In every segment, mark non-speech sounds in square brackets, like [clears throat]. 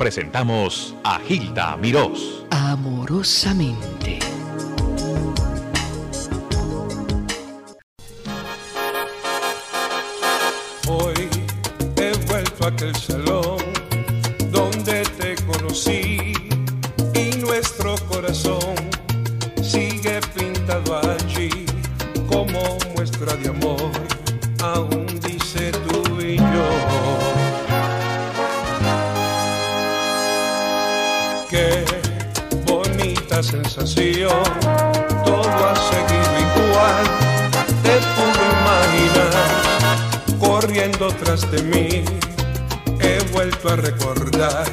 presentamos a Gilda Mirós. Amorosamente. Hoy he vuelto a aquel salón sensación, todo ha seguido igual, te pude imaginar corriendo tras de mí. He vuelto a recordar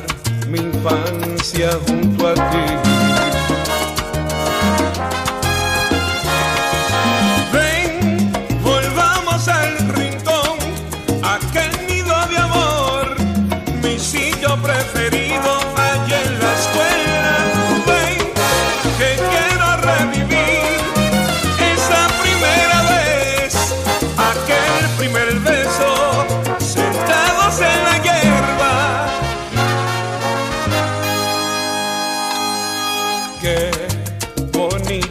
mi infancia junto a ti.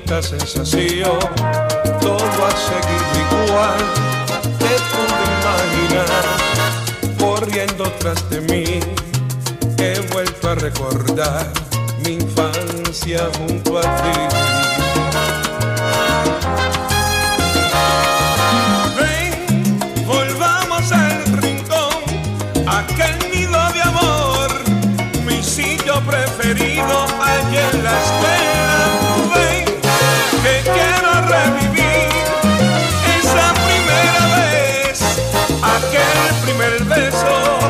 Bonita sensación, todo ha seguido igual, te pude imaginar, corriendo tras de mí, he vuelto a recordar mi infancia junto a ti. Volvamos al rincón, aquel nido de amor, mi sitio preferido allá en la escuela. Beso,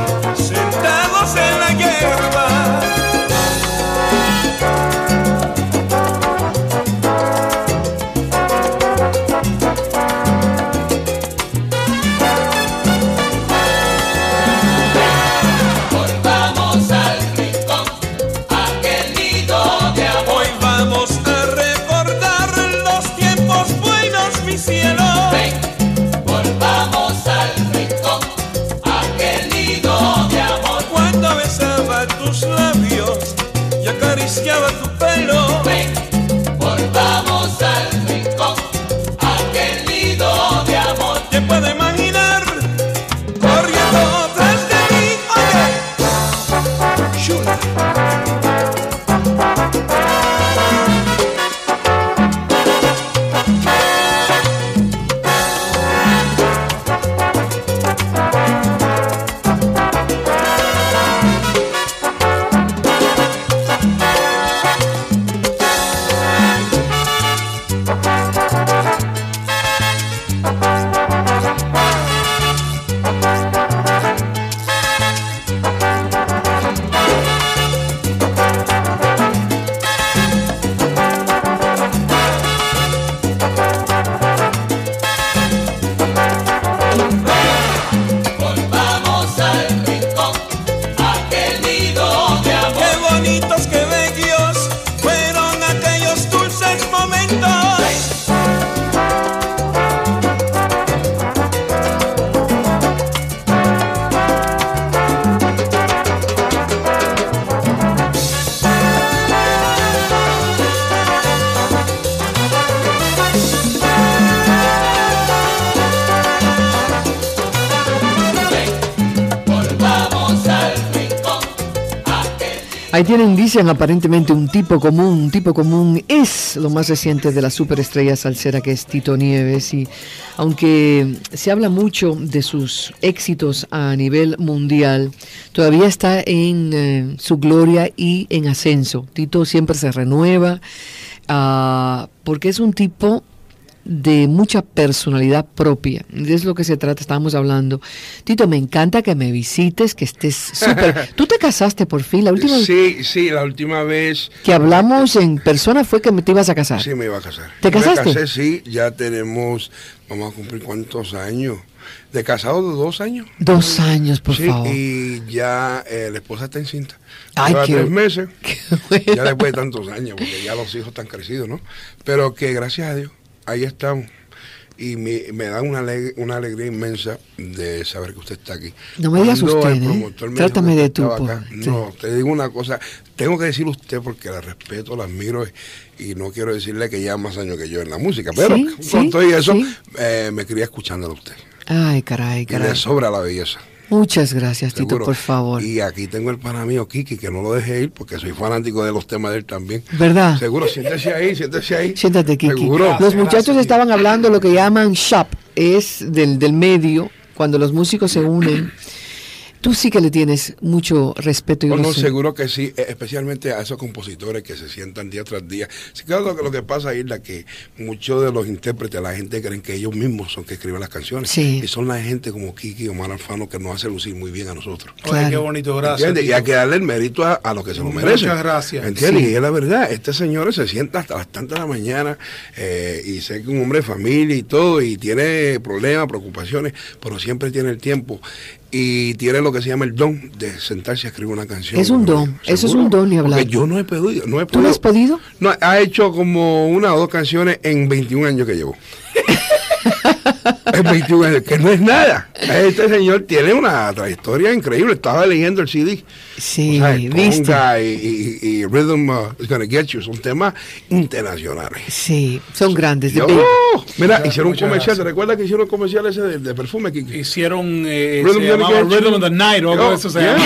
acariciaba Ahí tienen, dicen aparentemente un tipo común, un tipo común es lo más reciente de la superestrella salsera que es Tito Nieves y aunque se habla mucho de sus éxitos a nivel mundial, todavía está en eh, su gloria y en ascenso. Tito siempre se renueva ah, porque es un tipo de mucha personalidad propia. De eso es lo que se trata, estábamos hablando. Tito, me encanta que me visites, que estés súper... [laughs] Tú te casaste por fin, la última vez Sí, sí, la última vez que hablamos en persona fue que me te ibas a casar. sí me iba a casar. ¿Te Me casaste? casé, sí, ya tenemos, vamos a cumplir cuántos años. De casado de dos años. Dos años, por sí, favor. y ya eh, la esposa está encinta. Ay, qué- tres meses. [laughs] qué. Ya después de tantos años, porque ya los hijos están crecidos, ¿no? Pero que gracias a Dios, ahí estamos. y me, me da una, ale- una alegría inmensa de saber que usted está aquí. No me digas usted, ¿eh? Trátame de tú, sí. No, te digo una cosa, tengo que decir usted porque la respeto, la admiro y no quiero decirle que lleva más años que yo en la música, pero Sí, con sí, todo y eso eh, me quería escuchándolo a usted. Ay, caray, Y caray. le sobra la belleza. Muchas gracias, Tito, por favor. Y aquí tengo el pana mío, Kiki, que no lo dejé ir porque soy fanático de los temas de él también. ¿Verdad? Seguro, siéntese ahí, siéntese ahí. Siéntate, Kiki. Seguro. Los muchachos estaban hablando lo que llaman shop, es del, del medio, cuando los músicos se unen. Tú sí que le tienes mucho respeto y No, no, gozo. seguro que sí, eh, especialmente a esos compositores que se sientan día tras día. Sí, claro, lo, que- lo que pasa es que muchos de los intérpretes, la gente creen que ellos mismos son que escriben las canciones. Sí. Y son la gente como Kiki y Omar Alfano que nos hace lucir muy bien a nosotros. Oye, Claro. qué bonito, gracias. ¿Entiendes? Y hay que darle el mérito a, a los que se lo Muchas merecen. gracias. ¿Entiendes? Sí. Y es la verdad, este señor se sienta hasta las tantas de la mañana eh, y sé que es un hombre de familia y todo, y tiene problemas, preocupaciones, pero siempre tiene el tiempo y tiene lo que se llama el don de sentarse a escribir una canción. Es un don, eso es un don ni hablar. Porque yo no he podido. No he ¿Tú no has podido? No, ha hecho como una o dos canciones en 21 años que llevo. En 21 años, que no es nada. Este señor tiene una trayectoria increíble. Estaba leyendo el CD. Sí, O sea, viste. Y, y- y Rhythm uh, is Gonna Get You son temas internacionales. Sí, son grandes. de Yo- Baby. mira, Muchas- hicieron un comercial. ¿Te recuerdas que hicieron un comercial ese de, de perfume? Kiki? Hicieron, eh, Rhythm se llamaba. Rhythm of the Night o algo de eso se yeah.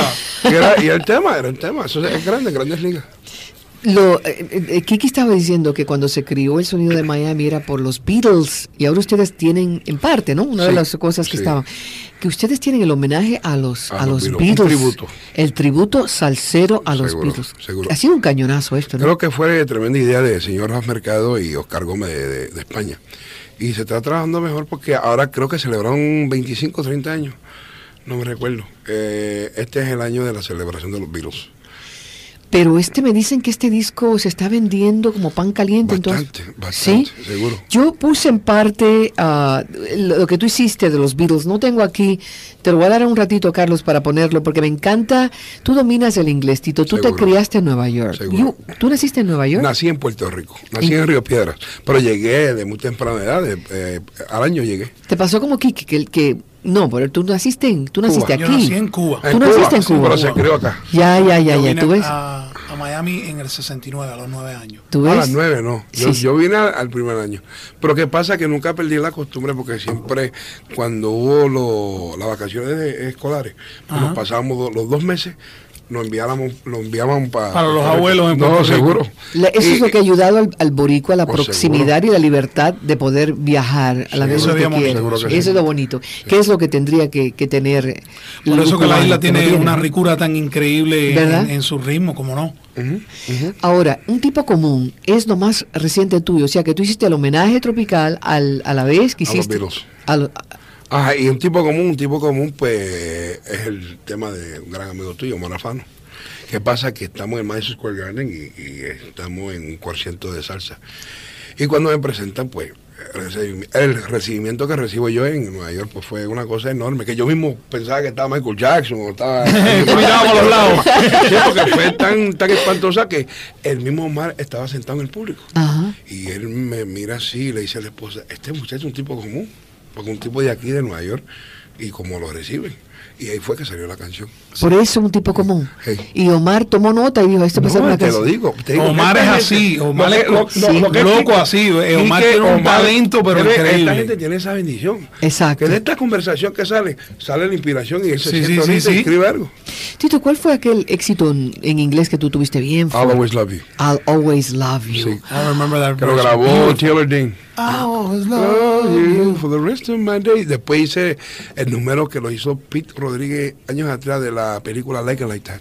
Y, era- y el tema, era el tema. Eso es grande, grandes ligas. Lo, eh, eh, eh, Kiki estaba diciendo que cuando se crió el sonido de Miami era por los Beatles y ahora ustedes tienen, en parte, ¿no? Una de las cosas que sí. estaban, que ustedes tienen el homenaje a los, A a los los Beatles, un Beatles. tributo. El tributo salsero a los Beatles. seguro. Ha sido un cañonazo esto, ¿no? Creo que fue tremenda idea de señor Ras Mercado y Oscar Gómez de, de- de España. Y se está trabajando mejor porque ahora creo que celebraron 25 o 30 años. No me recuerdo. Eh, este es el año de la celebración de los Beatles. Pero este me dicen que este disco se está vendiendo como pan caliente. Bastante, entonces, bastante, ¿sí? seguro. Yo puse en parte ah, lo que tú hiciste de los Beatles. No tengo aquí, te lo voy a dar un ratito, Carlos, para ponerlo, porque me encanta. Tú dominas el inglés, Tito. Tú te criaste en Nueva York. Seguro. You- ¿Tú naciste en Nueva York? Nací en Puerto Rico, nací en Río Piedras, pero llegué de muy temprana edad, de- eh, al año llegué. Te pasó como Kiki, que, que no, pero tú naciste en, tú naciste Yo aquí. nací en Cuba. Tú naciste en Cuba. Pero se crió acá. Ya, ya, ya, Yo ya. vine ¿Tú ves? A, a Miami en el 69, a los 9 años. ¿Tú A ves? las nueve no. Yo, Sí, sí. yo vine al, al primer año. Pero qué pasa que nunca perdí la costumbre porque siempre cuando hubo lo- las vacaciones de- escolares, pues nos pasábamos do- los dos meses, nos enviábamos, nos enviaban pa- Para los abuelos en No, Puerto seguro. La- eso Y- es lo que ha ayudado al, al boricua, la Pues proximidad y la libertad de poder viajar a la Sí, vez eso que Eso sí. es lo bonito. ¿Qué es lo que tendría que, que tener? Por eso que la isla tiene tiene? una ricura tan increíble ¿Verdad? en, en su ritmo, como no. Ahora, un tipo común es lo más reciente tuyo, o sea que tú hiciste el homenaje tropical al, a la vez que A los hiciste. A Ajá, y un tipo común, un tipo común, pues es el tema de un gran amigo tuyo, Manafano. ¿Qué pasa? Que estamos en Madison Square Garden y, y estamos en un concierto de salsa. Y cuando me presentan, pues el recibimiento que recibo yo en Nueva York pues fue una cosa enorme, que yo mismo pensaba que estaba Michael Jackson o estaba... [laughs] Miraba por los lados. Sí, porque fue tan, tan espantosa que el mismo Omar estaba sentado en el público. Ajá. Y él me mira así y le dice a la esposa, este muchacho es un tipo común, porque un tipo de aquí de Nueva York, y como lo reciben. Y ahí fue que salió la canción. Por eso un tipo común. Sí. Y Omar tomó nota y dijo, esto va a ser No, una te lo canción. digo. te digo Omar es así, Omar lo es lo- lo- lo que loco así, Omar tiene un talento, pero tiene- increíble. Esta gente tiene esa bendición. Exacto. Que de esta conversación que sale, sale la inspiración y él se Sí, siente sí, sí, ahorita y sí. escribe algo. Tito, ¿cuál fue aquel éxito en, en inglés que tú tuviste bien? I'll always love you. I'll always love you. Sí. I remember that Que lo grabó Taylor Dean. I always Love love you you. for the rest of my days. Después hice el número que lo hizo Pete Rodríguez años atrás de la película Like It Like That.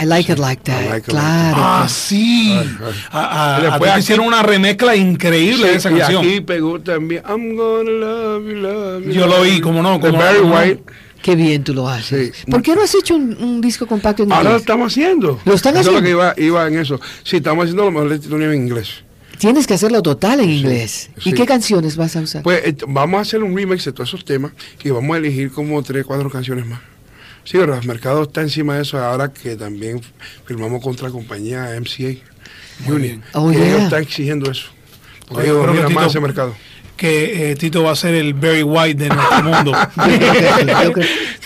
I like it like that. Like claro. Ah, sí. Ay, ay. A, a- Y a después aquí- hicieron una remezcla increíble de esa Sí, y canción. aquí pegó también I'm gonna love you, love you. Yo lo vi, cómo no, no, Barry. White. Qué bien tú lo haces. Sí. ¿Por qué no has hecho un, un disco compacto en Ahora lo inglés? estamos haciendo. ¿Lo están Eso haciendo? es lo que iba, iba en eso. Sí, estamos haciendo lo mejor de en inglés. Tienes que hacerlo total en inglés. ¿Y sí. qué canciones vas a usar? Pues eh, vamos a hacer un remix de todos esos temas y vamos a elegir como tres, cuatro canciones más. Sí, el mercado está encima de eso ahora que también firmamos contra la compañía MCA Union. Oh, yeah. ellos están exigiendo eso. Porque Oye, ellos pero dominan más ese mercado. Que eh, Tito va a ser el Barry White de nuestro mundo. [laughs]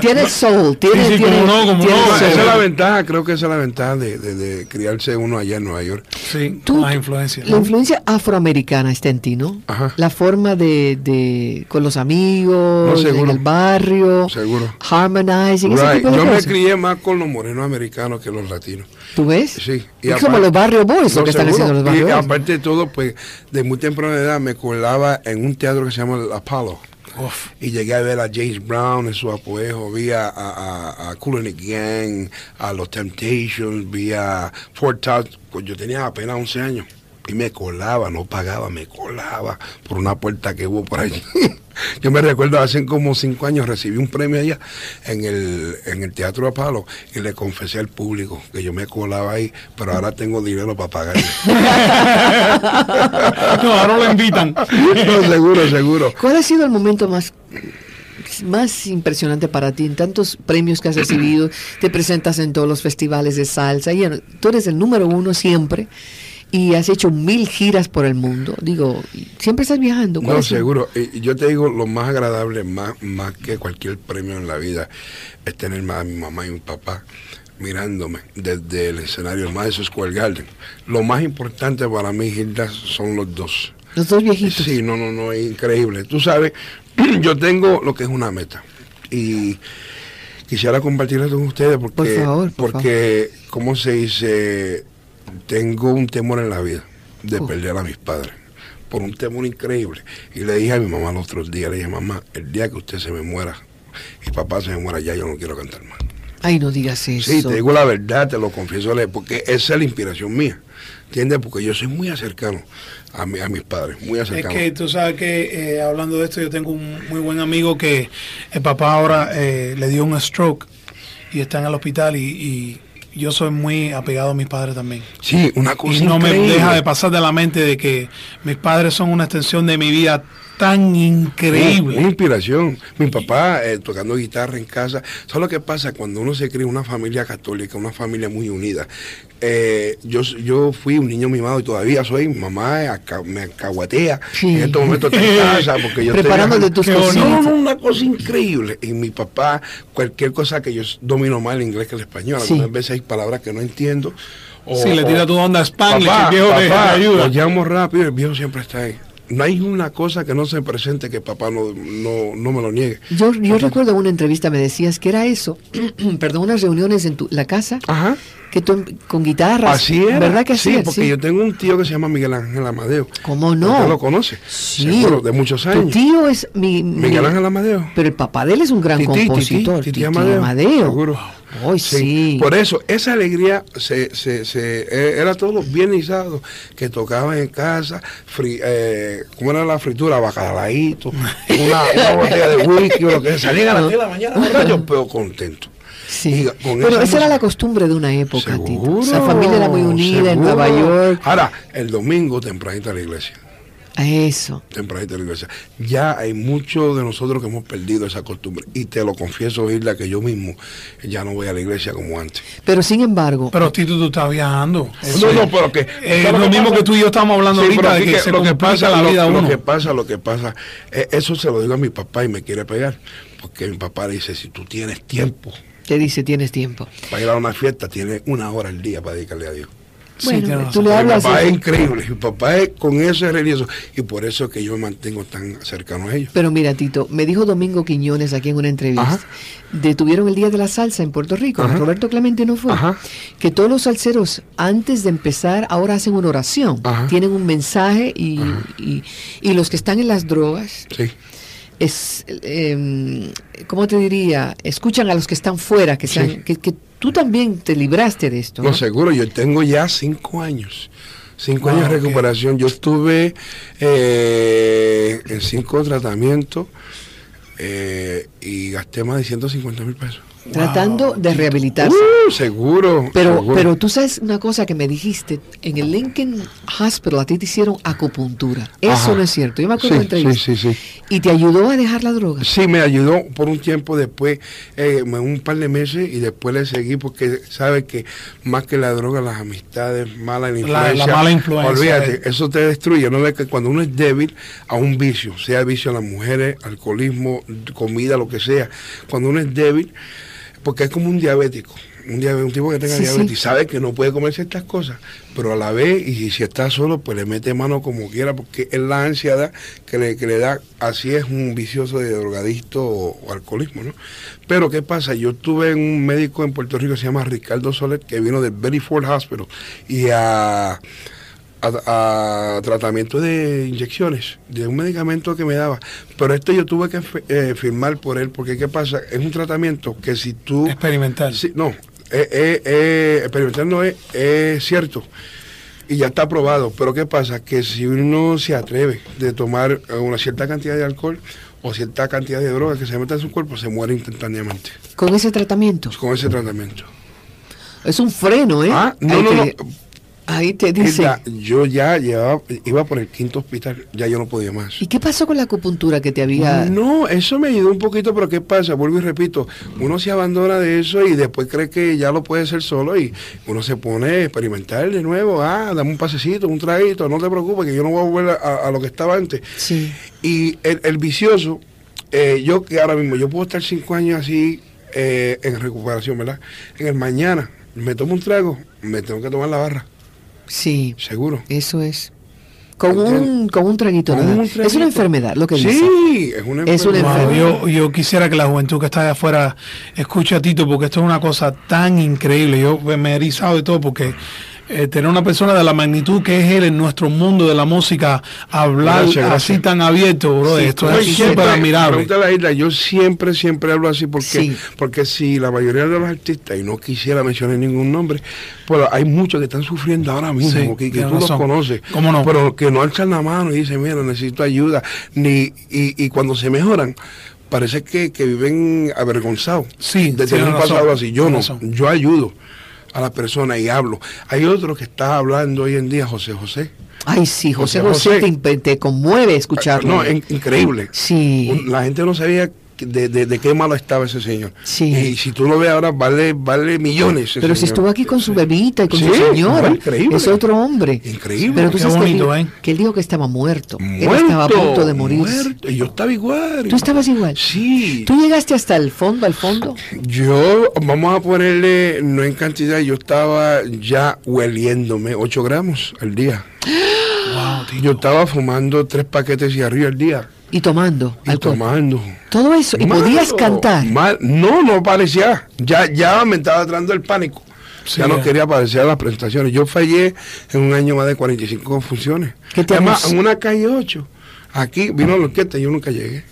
Tiene soul, tiene, Sí, sí, tiene, no, tiene no. soul. Esa es la ventaja, creo que esa es la ventaja de, de- de criarse uno allá en Nueva York. Sí, Tú-. La influencia afroamericana está en ti, ¿no? Ajá. La forma de, de con los amigos, No, en el barrio, Seguro. harmonizing, ese Right. tipo de Yo me crié más con los morenos americanos que los latinos. ¿Tú ves? Sí. es como los barrio boys lo No, que están haciendo los Y barrio boys. aparte de todo, pues de muy temprana edad me colaba en un teatro que se llama el Apollo. Uf. Y llegué a ver a James Brown en su apogeo, vi a, a, a, Kool and the Gang, a los Temptations, vi a Fort Todd, pues yo tenía apenas 11 años. Y me colaba, no pagaba, me colaba por una puerta que hubo por allí. [laughs] yo me recuerdo hace como cinco años recibí un premio allá en el, en el Teatro Apalo y le confesé al público que yo me colaba ahí, pero ahora tengo dinero para pagarle. [laughs] No, ahora lo invitan. no, seguro, seguro. ¿Cuál ha sido el momento más más impresionante para ti en tantos premios que has recibido? Te presentas en todos los festivales de salsa y tú eres el número uno siempre y has hecho mil giras por el mundo. Digo, siempre estás viajando. ¿Cuál No, seguro. Y yo te digo, lo más agradable, más, más que cualquier premio en la vida, es tener a mi mamá y mi papá mirándome desde el escenario del Madison Square Garden. Lo más importante para mí, Hilda, son los dos. Los dos viejitos. Sí, no, no, no, es increíble. Tú sabes, [clears throat] yo tengo lo que es una meta. Y quisiera compartirla con ustedes porque, Por favor, por porque ¿cómo se dice? Tengo un temor en la vida de Uf. perder a mis padres. Por un temor increíble. Y le dije a mi mamá los otros días, le dije, mamá, el día que usted se me muera y papá se me muera, ya yo no quiero cantar más. Ay, no digas eso. Sí, te digo la verdad, te lo confieso, porque esa es la inspiración mía. ¿Entiendes? Porque yo soy muy cercano a, mi- a mis padres, muy Es cercano. que tú sabes que eh, hablando de esto, yo tengo un muy buen amigo que el papá ahora eh, le dio un stroke y está en el hospital y, y yo soy muy apegado a mis padres también. Sí, una cosa Y no me deja de pasar de la mente de que mis padres son una extensión de mi vida tan increíble. Una inspiración. Mi papá eh, tocando guitarra en casa. ¿Sabes lo que pasa cuando uno se cría en una familia católica, una familia muy unida? Eh, yo, yo fui un niño mimado y todavía soy. Mamá me acahuatea Sí. en estos momentos está en casa porque yo estoy Preparándote viajando. tus. No, no, una cosa increíble. Y mi papá, cualquier cosa que yo domino más el inglés que el español, Sí. algunas veces hay palabras que no entiendo. o- Si le tira tu onda Spanglish, Papá, el viejo papá, ayuda. Llamo rápido el viejo siempre está ahí. No hay una cosa que no se presente que papá no, no, no me lo niegue. Yo, yo recuerdo una entrevista, me decías que era eso, [clears throat] perdón, unas reuniones en tu, la casa, Ajá. que tú, con guitarras. Así era. ¿Verdad que así Sí, era? porque Sí. yo tengo un tío que se llama Miguel Ángel Amadeo. ¿Cómo no? ¿Usted lo conoce? Sí. Seguro, de muchos Tu años. tío es mi, mi- Miguel Ángel Amadeo. Pero el papá de él es un gran Tití, compositor. Tití, Tití Tití Amadeo. Amadeo. Seguro. Ay, sí. Por eso, esa alegría se, se, se, eh, era todos los viernes y que tocaban en casa, fri, eh, ¿cómo era la fritura? Bacalaíto, [laughs] una, una botella de whisky o lo que. Salían a las 10 de la mañana, borrachos, pero contentos. Sí. Con Pero esa esa era la costumbre de una época, Tito. La familia era muy unida en. Nueva York. Ahora, el domingo tempranito a la iglesia. A eso. Tempranito a la iglesia. Ya hay muchos de nosotros que hemos perdido esa costumbre. Y te lo confieso, Hilda, que yo mismo ya no voy a la iglesia como antes. Pero sin embargo, Pero Tito, tú estás viajando. No, no, pero que. Es ¿sabes lo mismo pasa? que tú y yo estamos hablando Sí, ahorita de que, que se lo que pasa, la vida a lo uno. que pasa, lo que pasa, eh, eso se lo digo a mi papá y me quiere pegar, porque mi papá dice, si tú tienes tiempo te dice, tienes tiempo. para ir a una fiesta, tienes una hora al día para dedicarle a Dios. Bueno, tú le Mi hablas papá es increíble, mi papá es con eso es religioso y por eso es que yo me mantengo tan cercano a ellos. Pero mira, Tito, me dijo Domingo Quiñones aquí en una entrevista, Ajá. detuvieron el Día de la Salsa en Puerto Rico, Ajá. Roberto Clemente no fue, Ajá. que todos los salseros antes de empezar ahora hacen una oración, tienen un mensaje y, y, y los que están en las drogas, Sí. es, eh, ¿cómo te diría? Escuchan a los que están fuera, que, sean- Sí. que, que tú también te libraste de esto. No, ¿no? seguro, yo tengo ya cinco años. Cinco años de ok. recuperación. Yo estuve eh, en cinco tratamientos eh, y gasté más de 150 mil pesos. Tratando de rehabilitarse. Uh, seguro. Pero, seguro. pero tú sabes una cosa que me dijiste, en el Lincoln Hospital a ti te hicieron acupuntura. Eso Ajá. no es cierto. Yo me acuerdo Sí, de entrevista. sí, sí, sí. Y te ayudó a dejar la droga. Sí, me ayudó por un tiempo después, eh, un par de meses, y después le seguí porque sabe que más que la droga, las amistades, mala La- influencia. la mala influencia, Olvídate, eh. eso te destruye. No ves que cuando uno es débil a un vicio, sea vicio a las mujeres, alcoholismo, comida, lo que sea, cuando uno es débil, porque es como un diabético. Un, un tipo que tenga Sí, sí. diabetes sabe que no puede comer ciertas cosas, pero a la vez, y si está solo, pues le mete mano como quiera, porque es la ansiedad que le, que le da, así es un vicioso de drogadicto o, o alcoholismo, ¿no? Pero ¿qué pasa? Yo tuve un médico en Puerto Rico que se llama Ricardo Soler, que vino del Betty Ford Hospital y a, a, a tratamiento de inyecciones, de un medicamento que me daba. Pero esto yo tuve que eh, firmar por él, porque ¿qué pasa? Es un tratamiento que si tú... Experimental. Sí, no, eh, eh, eh, experimental no es, es cierto y ya está aprobado, pero ¿qué pasa? Que si uno se atreve de tomar eh, una cierta cantidad de alcohol o cierta cantidad de droga que se meta en su cuerpo, se muere instantáneamente Con ese tratamiento. con ese tratamiento. Es un freno, ¿eh? Ah, no, no. Ahí te dice. Yo ya llevaba, iba por el quinto hospital, ya yo no podía más. ¿Y qué pasó con la acupuntura que te había... No, eso me ayudó un poquito, pero ¿qué pasa? Vuelvo y repito, uno se abandona de eso y después cree que ya lo puede hacer solo y uno se pone a experimentar de nuevo, ah, dame un pasecito, un traguito, no te preocupes que yo no voy a volver a, a lo que estaba antes. Sí. Y el, el vicioso, eh, yo que ahora mismo, yo puedo estar cinco años así eh, en recuperación, ¿verdad? En el mañana me tomo un trago, me tengo que tomar la barra, Sí, seguro. eso es. Con un, con un traguito Con Es una enfermedad, lo que dice. Sí, es una Es una enfermedad. Yo, yo quisiera que la juventud que está allá afuera escuche a Tito porque esto es una cosa tan increíble. Yo me he erizado de todo porque eh, tener una persona de la magnitud que es él en nuestro mundo de la música, hablar Gracias, gracias. así tan abierto, bro, Sí, esto es súper admirable. Isla, yo siempre, siempre hablo así porque, Sí. porque si la mayoría de los artistas, y no quisiera mencionar ningún nombre, pues hay muchos que están sufriendo ahora mismo, Sí, que, que tú los razón. conoces, ¿Cómo no? pero que no alzan la mano y dicen, mira, necesito ayuda, ni y, y cuando se mejoran, parece que, que viven avergonzados Sí, de tener un pasado así. Yo no, razón. yo ayudo a la persona y hablo. Hay otro que está hablando hoy en día, José José. Ay, sí, José José José, José. te, te conmueve escucharlo. No, in- increíble. Sí. La gente no sabía de, de- de qué malo estaba ese señor. Sí. Y si tú lo ves ahora, vale, vale millones. ese Pero si estuvo aquí con su bebita y con Sí, su señora. increíble. Es otro hombre. Increíble. Pero tú Qué sabes que, bonito, él, ¿eh? que él dijo que estaba muerto. Él estaba a punto de morir. muerto. Yo estaba igual. ¿Tú estabas igual? Sí. ¿Tú llegaste hasta el fondo, al fondo? Yo, vamos a ponerle, no en cantidad, yo estaba ya hueliéndome 8 gramos al día. [gasps] Wow. Yo estaba fumando tres paquetes de arriba al día. Y tomando Y alcohol. tomando. Todo eso. Y Malo, podías cantar. mal- no, no parecía. Ya, ya me estaba entrando el pánico. Sí, ya no quería aparecer a las presentaciones. Yo fallé en un año más de 45 funciones. ¿Qué te Además, en una calle 8. Aquí vino la orquesta y yo nunca llegué.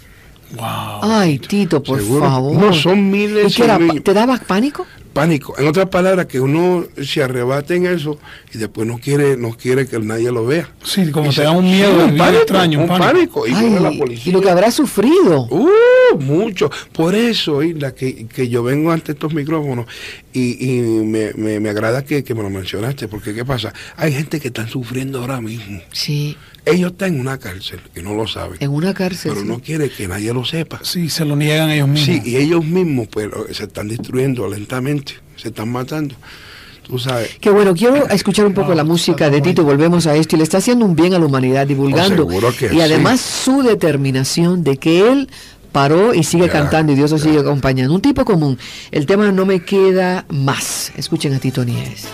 Wow. Ay, Tito, por Seguro. favor. No, son miles ¿Y qué era? ¿Te daba pánico? Pánico. En otras palabras, que uno se arrebate en eso y después no quiere, no quiere que nadie lo vea. Sí, como Y te se- da un sí, miedo bien pánico, extraño, un un pánico. Y Ay, la y policía. lo que habrá sufrido. Uh, mucho. Por eso, Isla, que, que yo vengo ante estos micrófonos y, y me, me- me agrada que, que me lo mencionaste, porque ¿qué pasa? Hay gente que está sufriendo ahora mismo. Sí, Ellos están en una cárcel y no lo saben, en una cárcel. pero sí. no quiere que nadie lo sepa. Sí, se lo niegan ellos mismos. Sí, y ellos mismos pues lo- se están destruyendo lentamente, se están matando. Tú sabes. Qué bueno, quiero escuchar un poco la música de Tito, volvemos a esto, y le está haciendo un bien a la humanidad, divulgando. Seguro que y sí. además su determinación de que él paró y sigue Ya, cantando y Dios lo sigue acompañando. Un tipo común. El tema no me queda más. Escuchen a Tito Nieves.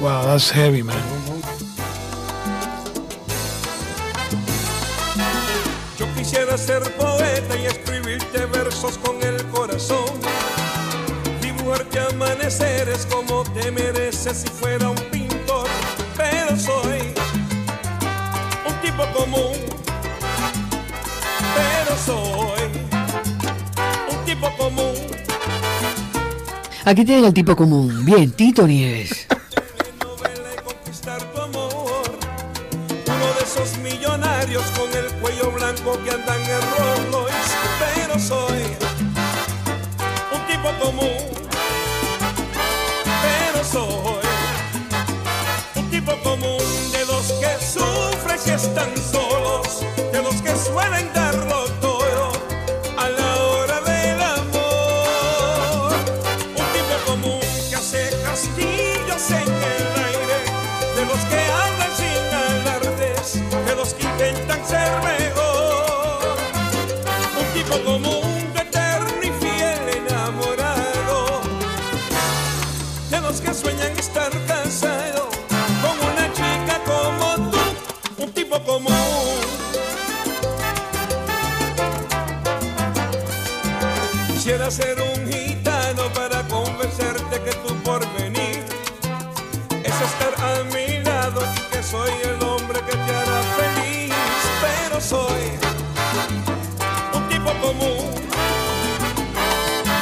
Wow, that's heavy, man. Quisiera ser poeta y escribirte versos con el corazón. Dibujarte amaneceres como te mereces si fuera un pintor. Pero soy un tipo común. Pero soy un tipo común. Aquí tienen al tipo común. Bien, Tito Nieves. [laughs] novela y conquistar tu amor. Uno de esos millonarios con el cuello que andan en Rolls Royce. Pero soy un tipo común, pero soy un tipo común de los que sufren y están solos, de los que suelen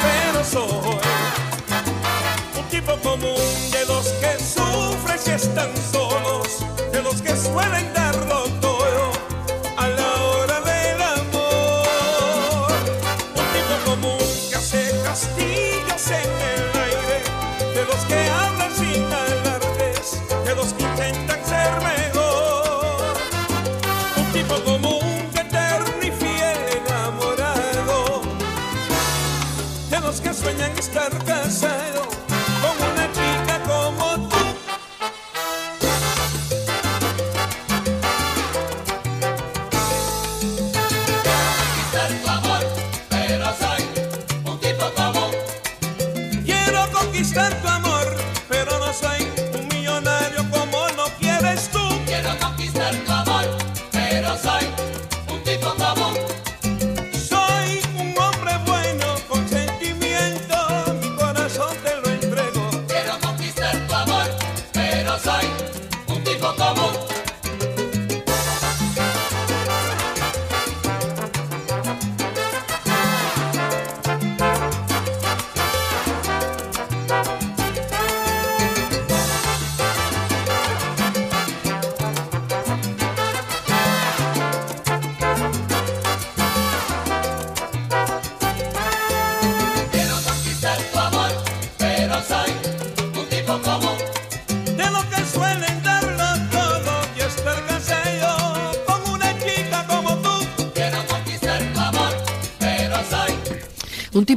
pero soy un tipo común de los que sufren y están solos,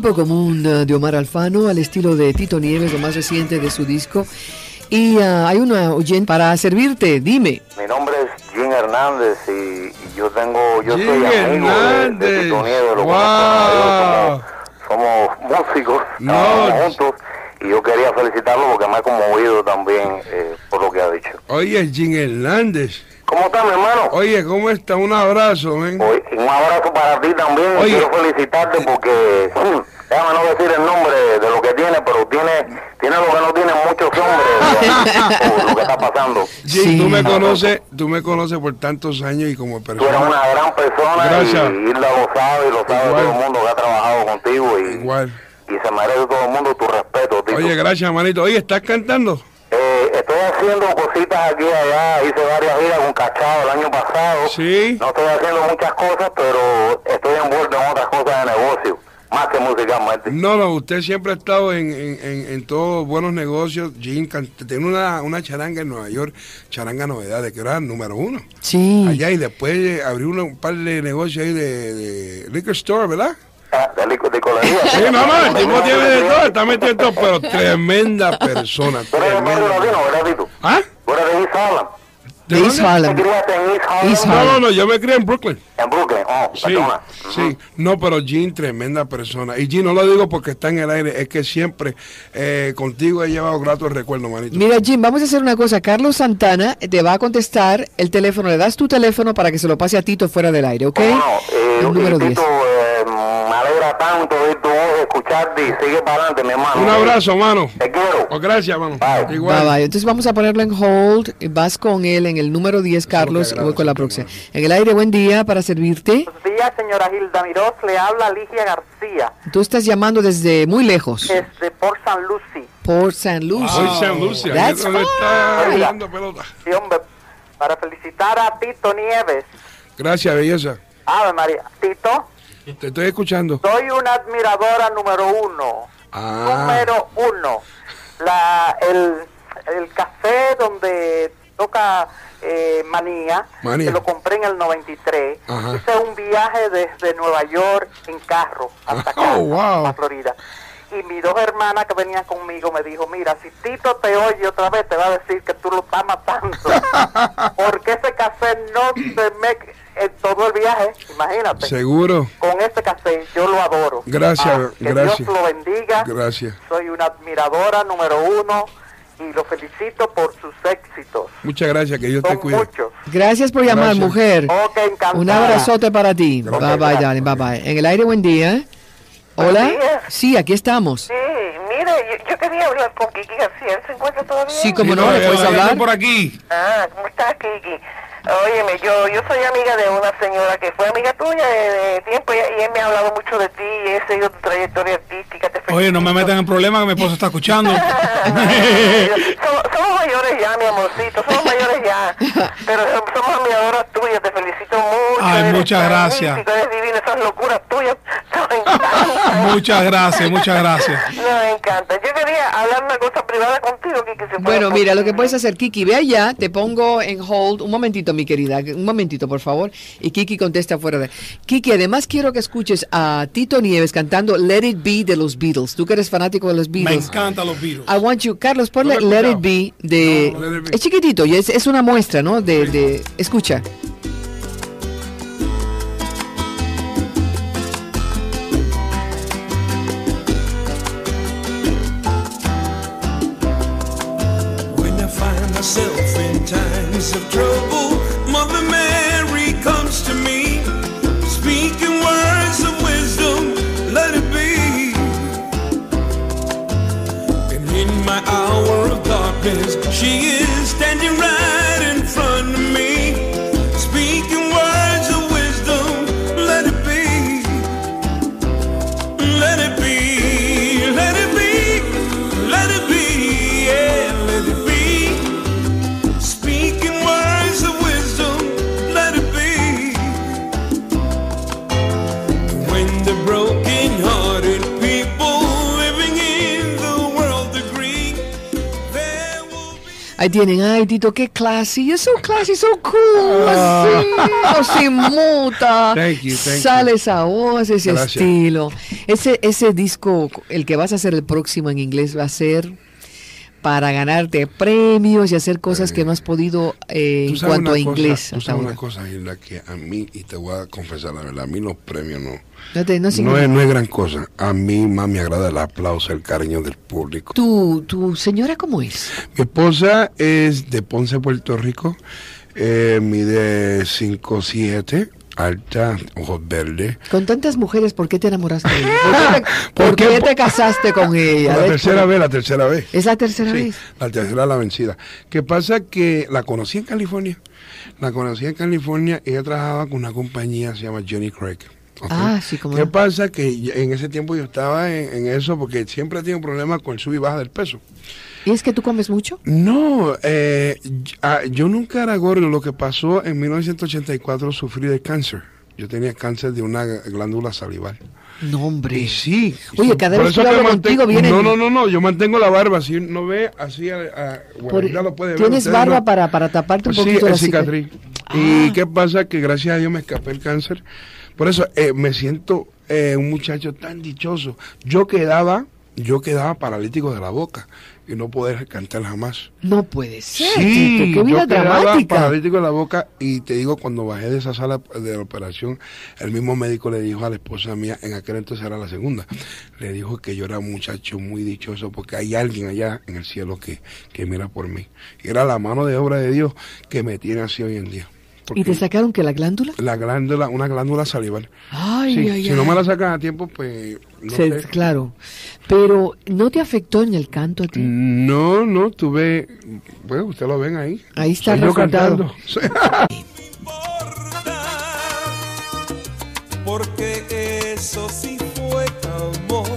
tipo común eh, de Omar Alfano al estilo de Tito Nieves, lo más reciente de su disco. Y ah, hay una oyente para servirte, dime. Mi nombre es Jim Hernández y, y yo tengo, yo Jim soy amigo de. Tito Nieves, lo Wow. conozco, somos, somos músicos, No. juntos y yo quería felicitarlo porque me ha conmovido también eh, por lo que ha dicho. Oye, Jim Hernández. ¿Cómo está mi hermano? Oye, ¿cómo está? Un abrazo, ven. Hoy, un abrazo para ti también. Oye. Quiero felicitarte porque, hmm, déjame no decir el nombre de lo que tiene, pero tiene, tiene lo que no tienen muchos hombres [laughs] por lo que está pasando. Jim, Sí. tú me conoces, tú me conoces por tantos años y como Tú eres persona. una gran persona Gracias. y Hilda lo sabe y lo sabe Igual. todo el mundo que ha trabajado contigo y, Igual. y se merece todo el mundo tu respeto, Tito. Oye, gracias, manito. Oye, ¿estás cantando? Estoy haciendo cositas aquí y allá, hice varias giras con Cachado el año pasado. Sí. No estoy haciendo muchas cosas, pero estoy envuelto en otras cosas de negocio, más que musicalmente. No, no, usted siempre ha estado en, en, en, en todos buenos negocios. Jim tiene una, una charanga en Nueva York, charanga novedades, que era número uno. Sí. Allá y después eh, abrió un par de negocios ahí de, de liquor store, ¿verdad? Ah, De, de colería. Sí, no, no, el tipo tiene de todo, está metido en todo, pero tremenda persona, Tú eres de tremenda. latino, ¿verdad, Tito? ¿Ah? Tú eres de East Harlem. ¿De De East? Harlem. ¿Te criaste en East Harlem? East No, Harlem. no, no, yo me crié en Brooklyn. En Brooklyn, oh, Sí, perdona. sí, no, pero Jean, tremenda persona. Y Jean, no lo digo porque está en el aire, es que siempre eh, contigo he llevado gratos recuerdos, manito. Mira, Jim, vamos a hacer una cosa. Carlos Santana te va a contestar el teléfono. Le das tu teléfono para que se lo pase a Tito fuera del aire, ¿ok? ¿Cómo no? Eh, el número 10. Tito, eh, alegra tanto oír tu voz, escucharte y sigue para adelante, mi hermano. Un abrazo, mano. Te quiero. Oh, gracias, mano. Bye. Igual. Bye, bye. Entonces vamos a ponerlo en hold. Vas con él en el número 10, Carlos, y voy con la próxima. En el aire, buen día para servirte. Buenos días, señora Hilda Mirós. Le habla Ligia García Tú estás llamando desde muy lejos. desde Port St. Lucie. Por San Luis. Soy San ahí That's donde está pelota. Sí, hombre, para felicitar a Tito Nieves. Gracias, belleza. Ave María. Tito, Te estoy escuchando. soy una admiradora número uno Ah. número uno. La, el, el café donde toca eh, Manía, Manía. que lo compré en el 93. Ajá. Hice un viaje desde Nueva York en carro hasta [laughs] acá, Oh, wow. a Florida. Y mis dos hermanas que venían conmigo me dijo, mira, si Tito te oye otra vez, te va a decir que tú lo estás matando. [laughs] Porque ese café no se me... En todo el viaje, imagínate. Seguro. Con ese café yo lo adoro. Gracias, Ah, que gracias. Dios lo bendiga. Gracias. Soy una admiradora número uno y lo felicito por sus éxitos. Muchas gracias, que Dios te cuide. muchos. Gracias por llamar, Gracias. mujer. Ok, encantada. Un abrazote para ti. Bye bye, Gracias. darling. Bye bye. En el aire, buen día. Hola. Sí, aquí estamos. Sí, mire, yo, yo quería hablar con Kiki García. ¿Él se encuentra todavía? Sí, como Sí, no, ¿le puedes hablar? por aquí. Ah, ¿cómo estás, Kiki? Óyeme, yo, yo soy amiga de una señora que fue amiga tuya de, de tiempo y, y él me ha hablado mucho de ti y he seguido tu trayectoria artística. Te Oye, no me felicito. metan en problemas que mi esposa está escuchando. [laughs] somos, somos mayores ya, mi amorcito, somos mayores ya. Pero som- somos admiradoras tuyas, te felicito mucho. Ay, eres muchas gracias. Eres divino, esas locuras tuyas [laughs] nos [laughs] muchas gracias, muchas gracias. Nos encanta. Yo hablar una cosa privada contigo, Kiki. si Bueno, mira, lo que puedes hacer, Kiki, ve allá, te pongo en hold, un momentito, mi querida, un momentito, por favor, y Kiki contesta fuera de... Kiki, además quiero que escuches a Tito Nieves cantando Let It Be de los Beatles. Tú que eres fanático de los Me Beatles. encantan los virus. I want you, Carlos, ponle No Let It. Be de... No, Let It Be. Es chiquitito y es, es una muestra, ¿no? De, de... Escucha. She is standing right Ahí tienen, ay Tito, qué classy, you're so classy, so cool, así, no se muta, Thank you, thank sale you. esa voz, ese Gracias. estilo. Ese, ese disco, el que vas a hacer el próximo en inglés va a ser para ganarte premios y hacer cosas que no has podido eh, en cuanto a cosa, inglés. Tú sabes una cosa, Hilda, que a mí, y te voy a confesar la verdad, a mí los premios no. No, te- no No es, no es gran cosa. A mí más me agrada el aplauso, el cariño del público. ¿Tu, ¿Tu señora cómo es? Mi esposa es de Ponce, Puerto Rico. Eh, mide 5'7", alta, ojos verdes. Con tantas mujeres, ¿por qué te enamoraste de ella? [laughs] ¿Por qué te, ¿Por por qué? qué te casaste con ella? La tercera vez, la tercera vez. ¿Es la tercera Sí, vez? la tercera la vencida. ¿Qué pasa? Que la conocí en California. La conocí en California. Ella trabajaba con una compañía, se llama Jenny Craig. ¿ok? Ah, sí, cómo ¿Qué no. pasa? Que en ese tiempo yo estaba en, en eso porque siempre he tenido problemas con el sub y baja del peso. ¿Y es que tú comes mucho? No, eh, ah, yo nunca era gordo. Lo que pasó en 1984 sufrí de cáncer. Yo tenía cáncer de una glándula salival. No, hombre. Y sí. Oye, cada vez que hablo contigo vienen- No, no, no, no. Yo mantengo la barba. así no ve, así. a- bueno, Por- ya lo puede ver, ¿Tienes barba no. para, para taparte un Pues sí, poquito la es cicatriz. Ah. ¿Y qué pasa? Que gracias a Dios me escapé el cáncer. Por eso eh, me siento eh, un muchacho tan dichoso. Yo quedaba, yo quedaba paralítico de la boca y no poder cantar jamás. No puede ser, Sí, Tito, qué vida yo quedaba dramática. paralítico de la boca y te digo, cuando bajé de esa sala de la operación, el mismo médico le dijo a la esposa mía, en aquel entonces era la segunda, le dijo que yo era un muchacho muy dichoso porque hay alguien allá en el cielo que, que mira por mí. Era la mano de obra de Dios que me tiene así hoy en día. ¿Y te sacaron que la glándula? la glándula, una glándula salival. Ay, Sí, ay, si ay. no me la sacan a tiempo, pues no Se- sé. Claro. Pero, ¿no te afectó en el canto a ti? No, no, tuve, bueno, ustedes lo ven ahí. Ahí está el Soy cantando. [laughs] porque eso sí fue amor.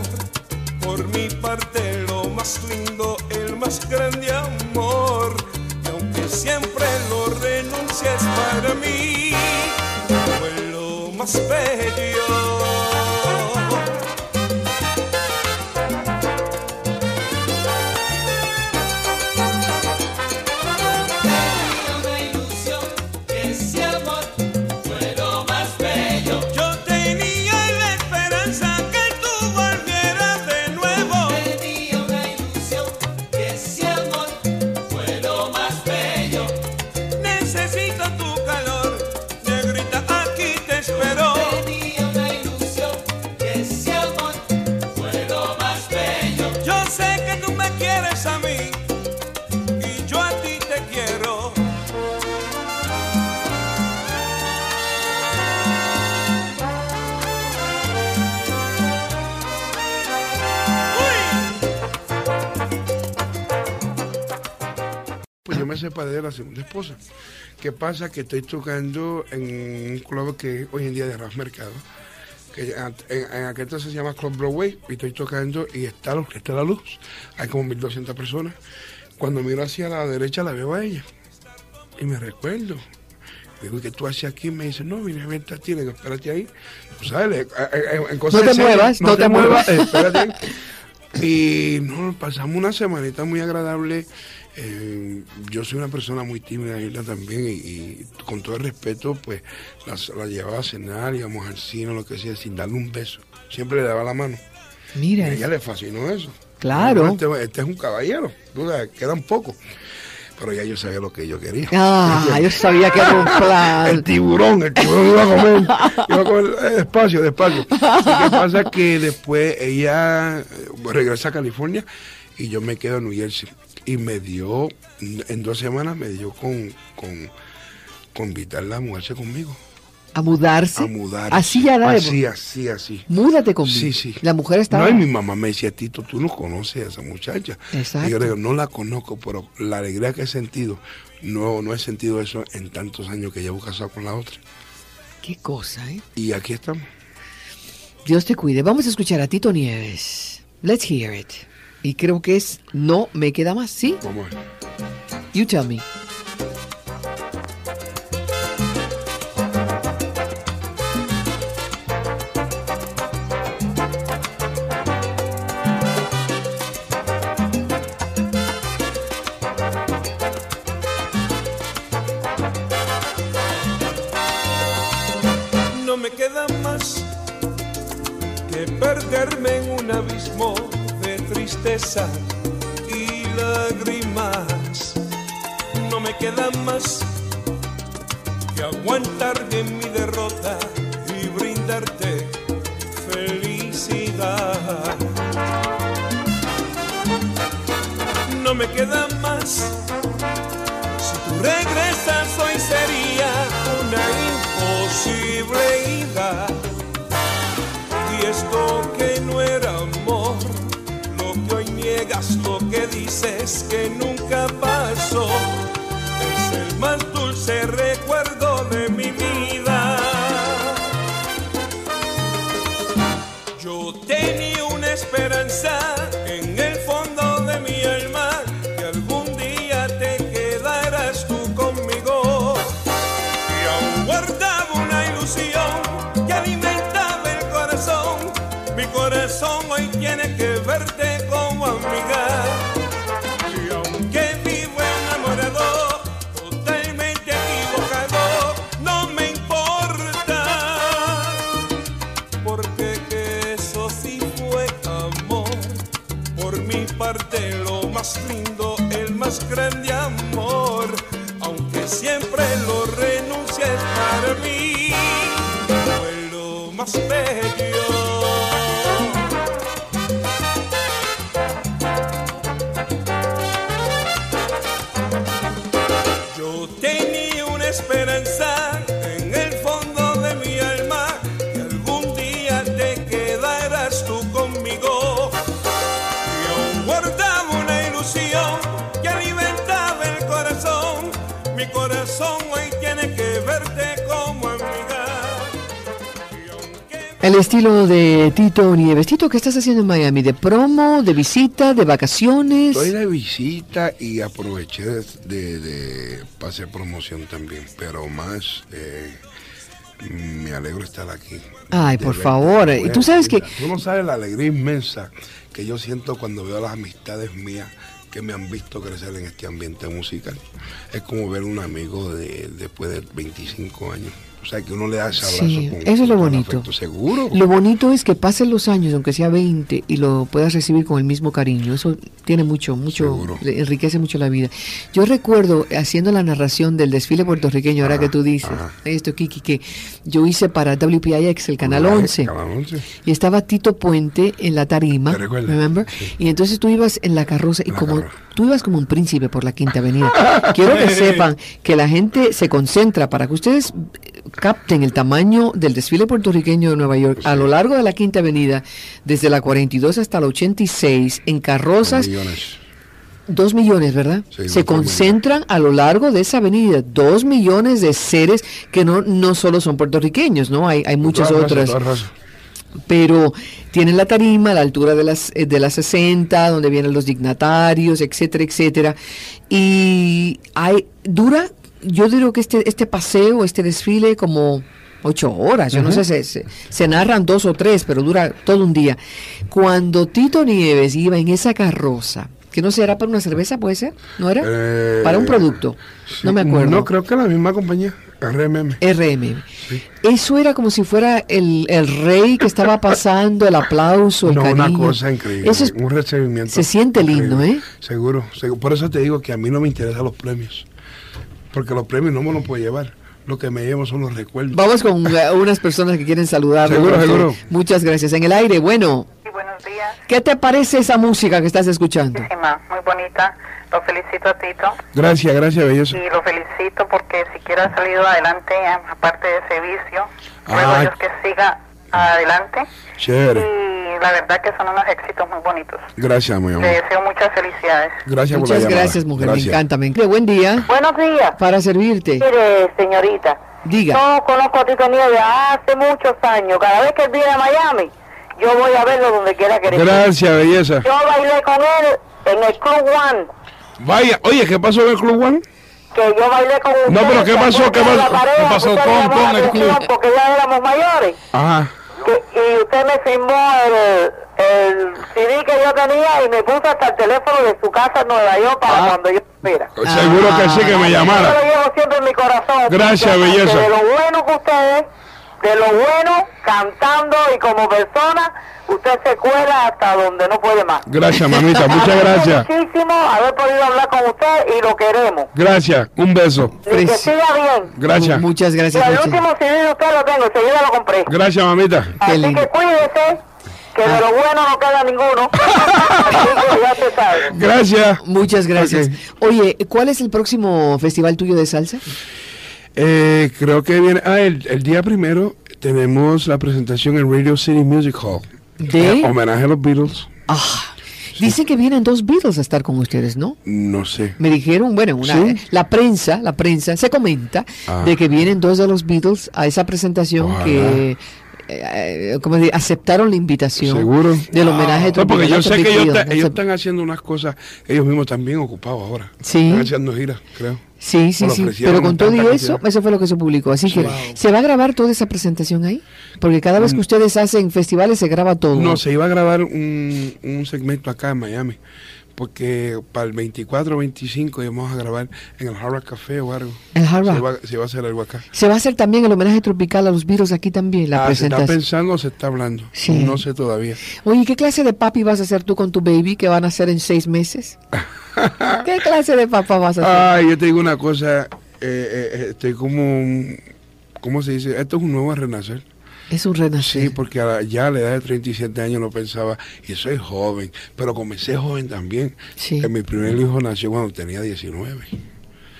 Por mi parte, lo más lindo, el más grande amor. Siempre lo renuncies para mí, fue lo más bello. ¿Qué pasa? Que estoy tocando en un club que hoy en día de Ras Mercado, que en, en aquel entonces se llama Club Broadway, y estoy tocando y está, está la luz. Hay como 1200 personas. Cuando miro hacia la derecha la veo a ella. Y me recuerdo. Digo, ¿qué tú haces aquí? Me dice, no, vine a verte a ti. Espérate ahí. Tú sabes, eh, eh, en cosas No te serias, muevas, no te muevas. eh, espérate ahí. Y no, pasamos una semanita muy agradable. Eh, yo soy una persona muy tímida, Hilda también, y, y con todo el respeto, pues la, la llevaba a cenar, íbamos al cine, lo que sea, sin darle un beso. Siempre le daba la mano. Mira, A ella le fascinó eso. Claro. Este, este es un caballero, tú sabes, quedan pocos. Pero ya yo sabía lo que yo quería. ah, yo sabía que era un [laughs] El tiburón, el tiburón iba a comer, iba a comer eh, despacio, despacio. ¿Y qué pasa? Que después ella eh, regresa a California y yo me quedo en New Jersey. Y me dio, en dos semanas me dio con, con, con invitarla a mudarse conmigo. A mudarse. A mudar. Así ya da Así, así, así. Múdate conmigo. Sí, sí. La mujer estaba. No, y mi mamá me decía, Tito, tú no conoces a esa muchacha. Exacto. Y yo le digo, no la conozco, pero la alegría que he sentido, no, no he sentido eso en tantos años que llevo casado con la otra. Qué cosa, ¿eh? Y aquí estamos. Dios te cuide. Vamos a escuchar a Tito Nieves. Let's hear it. Y creo que es No me queda más, ¿sí? Vamos. You tell me abismo de tristeza y lágrimas. No me queda más que aguantar en mi derrota y brindarte felicidad. No me queda más dices que nunca El estilo de Tito Nieves. Tito, ¿qué estás haciendo en Miami? ¿De promo, de visita, de vacaciones? Estoy de visita y aproveché de, de, promoción también, pero más eh, me alegro estar aquí. Ay, De por favor. Y tú sabes que- Tú no sabes la alegría inmensa que yo siento cuando veo a las amistades mías que me han visto crecer en este ambiente musical. Es como ver un amigo de después de 25 años. O sea, que uno le da ese abrazo. Sí, con- eso es lo bonito. afecto. Seguro. Lo bonito es que pasen los años, aunque sea 20, y lo puedas recibir con el mismo cariño. Eso tiene mucho, mucho, Seguro. le enriquece mucho la vida. Yo recuerdo haciendo la narración del desfile puertorriqueño, ahora que tú dices, esto, Kiki, que yo hice para WPIX, el Canal 11. Canal 11. Y estaba Tito Puente en la tarima, ¿Te remember? Sí. Y entonces tú ibas en la carroza y la como carroza. Tú ibas como un príncipe por la Quinta Avenida. Quiero que sepan que la gente se concentra para que ustedes eh, capten el tamaño del desfile puertorriqueño de Nueva York a lo largo de la Quinta Avenida, desde la 42 hasta la 86, en carrozas Millones. Dos millones, ¿verdad? Sí, Se concentran a lo largo de esa avenida. Dos millones de seres que no, no solo son puertorriqueños, ¿no? Hay, hay muchas otras. raza. Pero tienen la tarima a la altura de las, eh, de las 60, donde vienen los dignatarios, etcétera, etcétera. Y hay, dura, yo digo que este, este paseo, este desfile, como ocho horas, yo no sé, se, se, se narran dos o tres, pero dura todo un día. Cuando Tito Nieves iba en esa carroza, que no sé, era para una cerveza, puede ser, ¿no era? Eh, para un producto, Sí, no me acuerdo. No, creo que la misma compañía, RMM. RM. Eso era como si fuera el, el rey que estaba pasando, el aplauso, el No, cariño. una cosa increíble. Eso es- un recibimiento. se siente lindo. ¿eh? Seguro, seguro. Por eso te digo que a mí no me interesan los premios. Porque los premios no me los puedo llevar. Lo que me llevo son los recuerdos. Vamos con eh, unas personas que quieren saludar. Seguro, seguro. Muchas gracias. En el aire, bueno. ¿Qué te parece esa música que estás escuchando? Muchísima, muy bonita. Lo felicito a Tito Gracias, gracias, belleza. y lo felicito porque siquiera ha salido adelante, aparte de ese vicio. Ruego Ah. a Dios que siga adelante. Chévere. Y la verdad que son unos éxitos muy bonitos. Gracias, mi amor. Le deseo muchas felicidades. Gracias por la Muchas gracias, mujer. Gracias. Me encanta. Me encanta. Buen día. Buenos días. Para servirte. Mire, señorita, Diga. yo conozco a Tito Nieves hace muchos años. Cada vez que él viene a Miami, yo voy a verlo donde quiera que él. Gracias, belleza. Yo bailé con él en el Club One, Vaya, oye, ¿qué pasó en el Club One? que yo bailé con usted. No, pero ¿qué ¿se pasó? ¿Qué pasó? ¿Qué pasó con- con el club? Porque ya éramos mayores. Ajá. Que- y usted me firmó el, el CD que yo tenía y me puso hasta el teléfono de su casa en Nueva York para Ah. cuando yo fuera. Seguro que sí, que me Yo llamara. lo llevo siempre en mi corazón. Gracias, belleza. De lo bueno que usted es, de lo bueno cantando y como persona, usted se cuela hasta donde no puede más. Gracias, mamita. Muchas gracias. Muchísimo haber podido hablar con usted y lo queremos. Gracias. Un beso. Y que siga bien. Gracias. Muchas Y gracias. el muchas- último CD de usted lo tengo, enseguida lo compré. Gracias, mamita. Así lindo. que cuídese, que de lo bueno no queda ninguno. [laughs] Ya te sabes. Gracias. Muchas gracias. Oye, ¿cuál es el próximo festival tuyo de salsa? Eh, creo que viene. Ah, el, el día primero tenemos la presentación en Radio City Music Hall. ¿De? Eh, homenaje a los Beatles. Ah, dicen que vienen dos Beatles a estar con ustedes, ¿no? No sé. Me dijeron, bueno, una, ¿Sí? la prensa, la prensa se comenta Ah. de que vienen dos de los Beatles a esa presentación Ojalá. que eh, como di- aceptaron la invitación Seguro. del homenaje No, porque yo sé que ellos, están haciendo unas cosas, ellos mismos también ocupados ahora. Sí. Están haciendo giras, creo. Sí, sí, Pero con todo y eso, eso fue lo que se publicó. Así que, ¿se va a grabar toda esa presentación ahí? Porque cada vez que ustedes hacen festivales se graba todo. Mm. No, se iba a grabar un, un segmento acá en Miami. Porque para el 24 o 25 íbamos a grabar en el Hard Rock Café o algo. El Hard Se Rock. se iba a hacer algo acá. Se va a hacer también el homenaje tropical a los Beatles aquí también, la Ah, ¿Se está pensando o se está hablando? Sí. No sé todavía. Oye, ¿qué clase de papi vas a hacer tú con tu baby que van a hacer en seis meses? [laughs] ¿Qué clase de papá vas a hacer? Ay, yo te digo una cosa. eh, eh, estoy como. un- ¿Cómo se dice? Esto es un nuevo renacer. Es un renacer. Sí, porque ya a la edad de 37 años no pensaba, y soy joven, pero comencé joven también. Sí. Que mi primer hijo nació cuando tenía 19.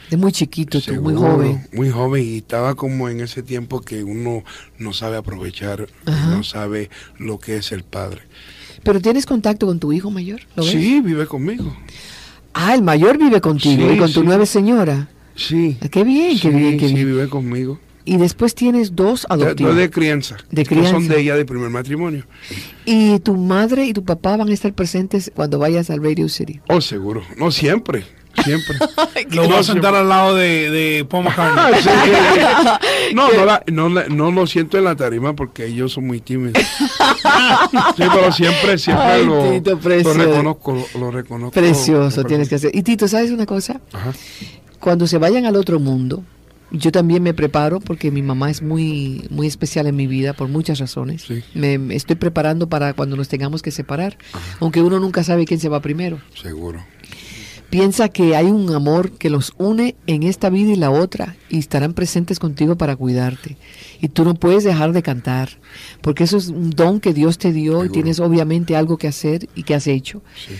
De muy chiquito, tú, muy joven. Muy joven y estaba como en ese tiempo que uno no sabe aprovechar, Ajá. no sabe lo que es el padre. Pero tienes contacto con tu hijo mayor, ¿lo ves? Sí, vive conmigo. Ah, el mayor vive contigo Sí, y con tu sí. nueva señora. Sí. Ah, Qué bien, qué Sí, bien, qué sí, bien. vive conmigo. Y después tienes dos adoptivos. de, de crianza. De que Son crianza. de ella de primer matrimonio. Y tu madre y tu papá van a estar presentes cuando vayas al Radio City. Oh, seguro. No siempre. Siempre. [laughs] Lo voy a sentar al lado de, de Paul Ah, McCartney. sí, sí, sí. [laughs] No, no, la- no, la- no lo siento en la tarima porque ellos son muy tímidos. [laughs] Sí, pero siempre, siempre Ay, lo, Tito, lo precioso. reconozco, lo, lo reconozco. Precioso Lo tienes que hacer. Y Tito, ¿sabes una cosa? Ajá. Cuando se vayan al otro mundo, yo también me preparo porque mi mamá es muy, muy especial en mi vida por muchas razones. Sí. Me, me estoy preparando para cuando nos tengamos que separar, aunque uno nunca sabe quién se va primero. Seguro. Piensa que hay un amor que los une en esta vida y la otra y estarán presentes contigo para cuidarte. Y tú no puedes dejar de cantar, porque eso es un don que Dios te dio y tienes obviamente algo que hacer y que has hecho. Sí.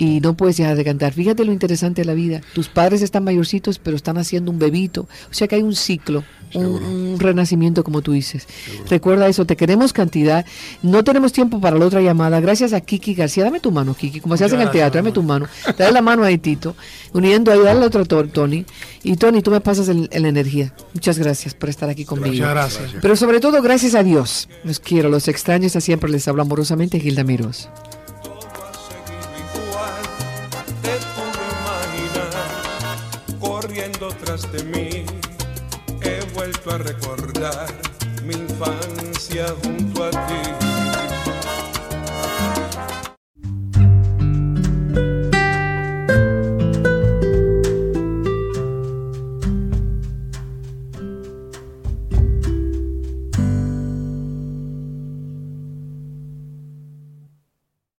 Y no puedes dejar de cantar. Fíjate lo interesante de la vida. Tus padres están mayorcitos, pero están haciendo un bebito. O sea que hay un ciclo, un, un renacimiento, como tú dices. Recuerda eso, te queremos cantidad. No tenemos tiempo para la otra llamada. Gracias a Kiki García. Dame tu mano, Kiki. Como se hace en el teatro, dame tu mano. Dale la mano ahí, Tito. Uniendo ahí, dale la otra, a Tony. Y Tony, tú me pasas el- el- la energía. Muchas gracias por estar aquí conmigo. Muchas gracias. Pero sobre todo, gracias a Dios. Los quiero, los extraño. Hasta siempre les habla amorosamente Gilda Miros. Tras de mí. He vuelto a recordar mi infancia junto a ti.